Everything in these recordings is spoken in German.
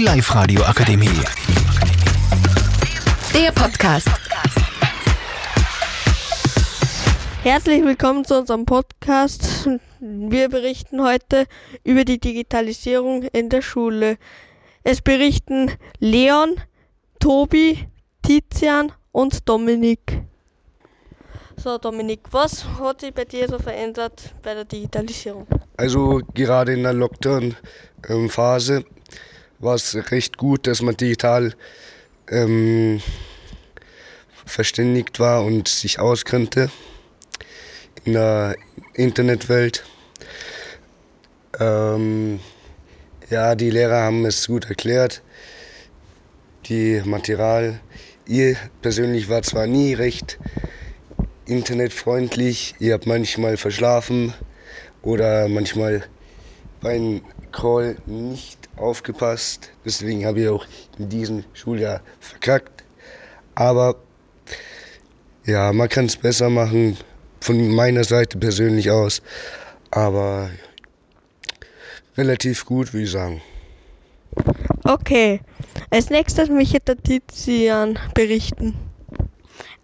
Die Live-Radio Akademie. Der Podcast. Herzlich willkommen zu unserem Podcast. Wir berichten heute über die Digitalisierung in der Schule. Es berichten Leon, Tobi, Tizian und Dominik. So, Dominik, was hat sich bei dir so verändert bei der Digitalisierung? Also gerade in der Lockdown-Phase war es recht gut, dass man digital ähm, verständigt war und sich auskannte in der Internetwelt. Ähm, ja, die Lehrer haben es gut erklärt. Die Material. Ihr persönlich war zwar nie recht internetfreundlich. Ihr habt manchmal verschlafen oder manchmal beim Call nicht aufgepasst. Deswegen habe ich auch in diesem Schuljahr verkackt. Aber ja, man kann es besser machen, von meiner Seite persönlich aus. Aber relativ gut, würde ich sagen. Okay, als nächstes möchte der Tizian berichten.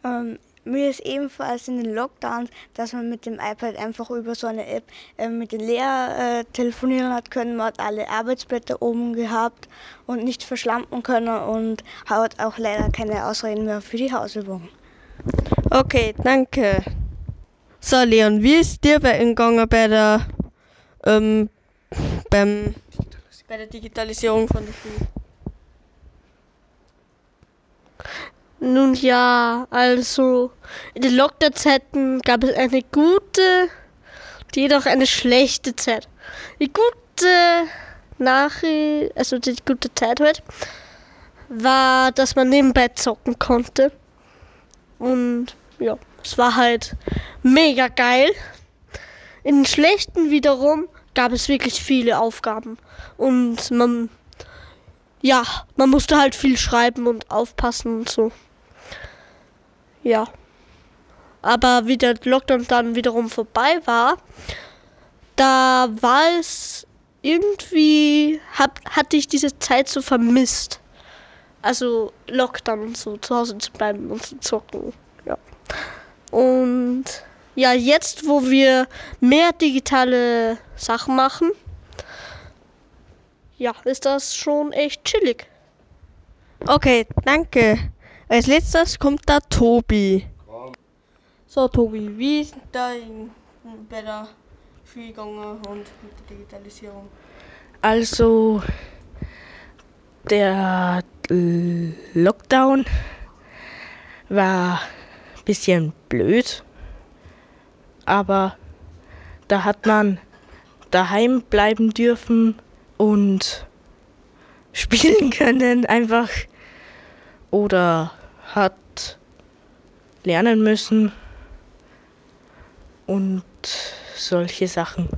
Ähm, mir ist ebenfalls in den Lockdowns, dass man mit dem iPad einfach über so eine App äh, mit den Lehrern äh, telefonieren hat können. Man hat alle Arbeitsblätter oben gehabt und nicht verschlampen können und hat auch leider keine Ausreden mehr für die Hausübung. Okay, danke. So, Leon, wie ist dir bei gegangen bei der, ähm, beim, bei der Digitalisierung von der Schule? Nun ja, also in den Lockdown-Zeiten gab es eine gute, jedoch eine schlechte Zeit. Die gute Nachricht, also die gute Zeit halt, war, dass man nebenbei zocken konnte. Und ja, es war halt mega geil. In den schlechten wiederum gab es wirklich viele Aufgaben. Und man, ja, man musste halt viel schreiben und aufpassen und so. Ja. Aber wie der Lockdown dann wiederum vorbei war, da war es irgendwie, hab, hatte ich diese Zeit so vermisst. Also Lockdown und so, zu Hause zu bleiben und zu zocken. Ja. Und ja, jetzt, wo wir mehr digitale Sachen machen, ja, ist das schon echt chillig. Okay, danke. Als letztes kommt der Tobi. So, Tobi, wie ist da in, bei der Schule gegangen und mit der Digitalisierung? Also der Lockdown war ein bisschen blöd, aber da hat man daheim bleiben dürfen und spielen können einfach oder hat lernen müssen und solche Sachen.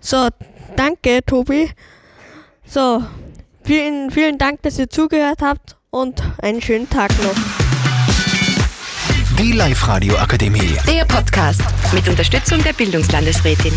So, danke, Tobi. So, vielen, vielen Dank, dass ihr zugehört habt und einen schönen Tag noch. Die Live-Radio Akademie. Der Podcast mit Unterstützung der Bildungslandesrätin.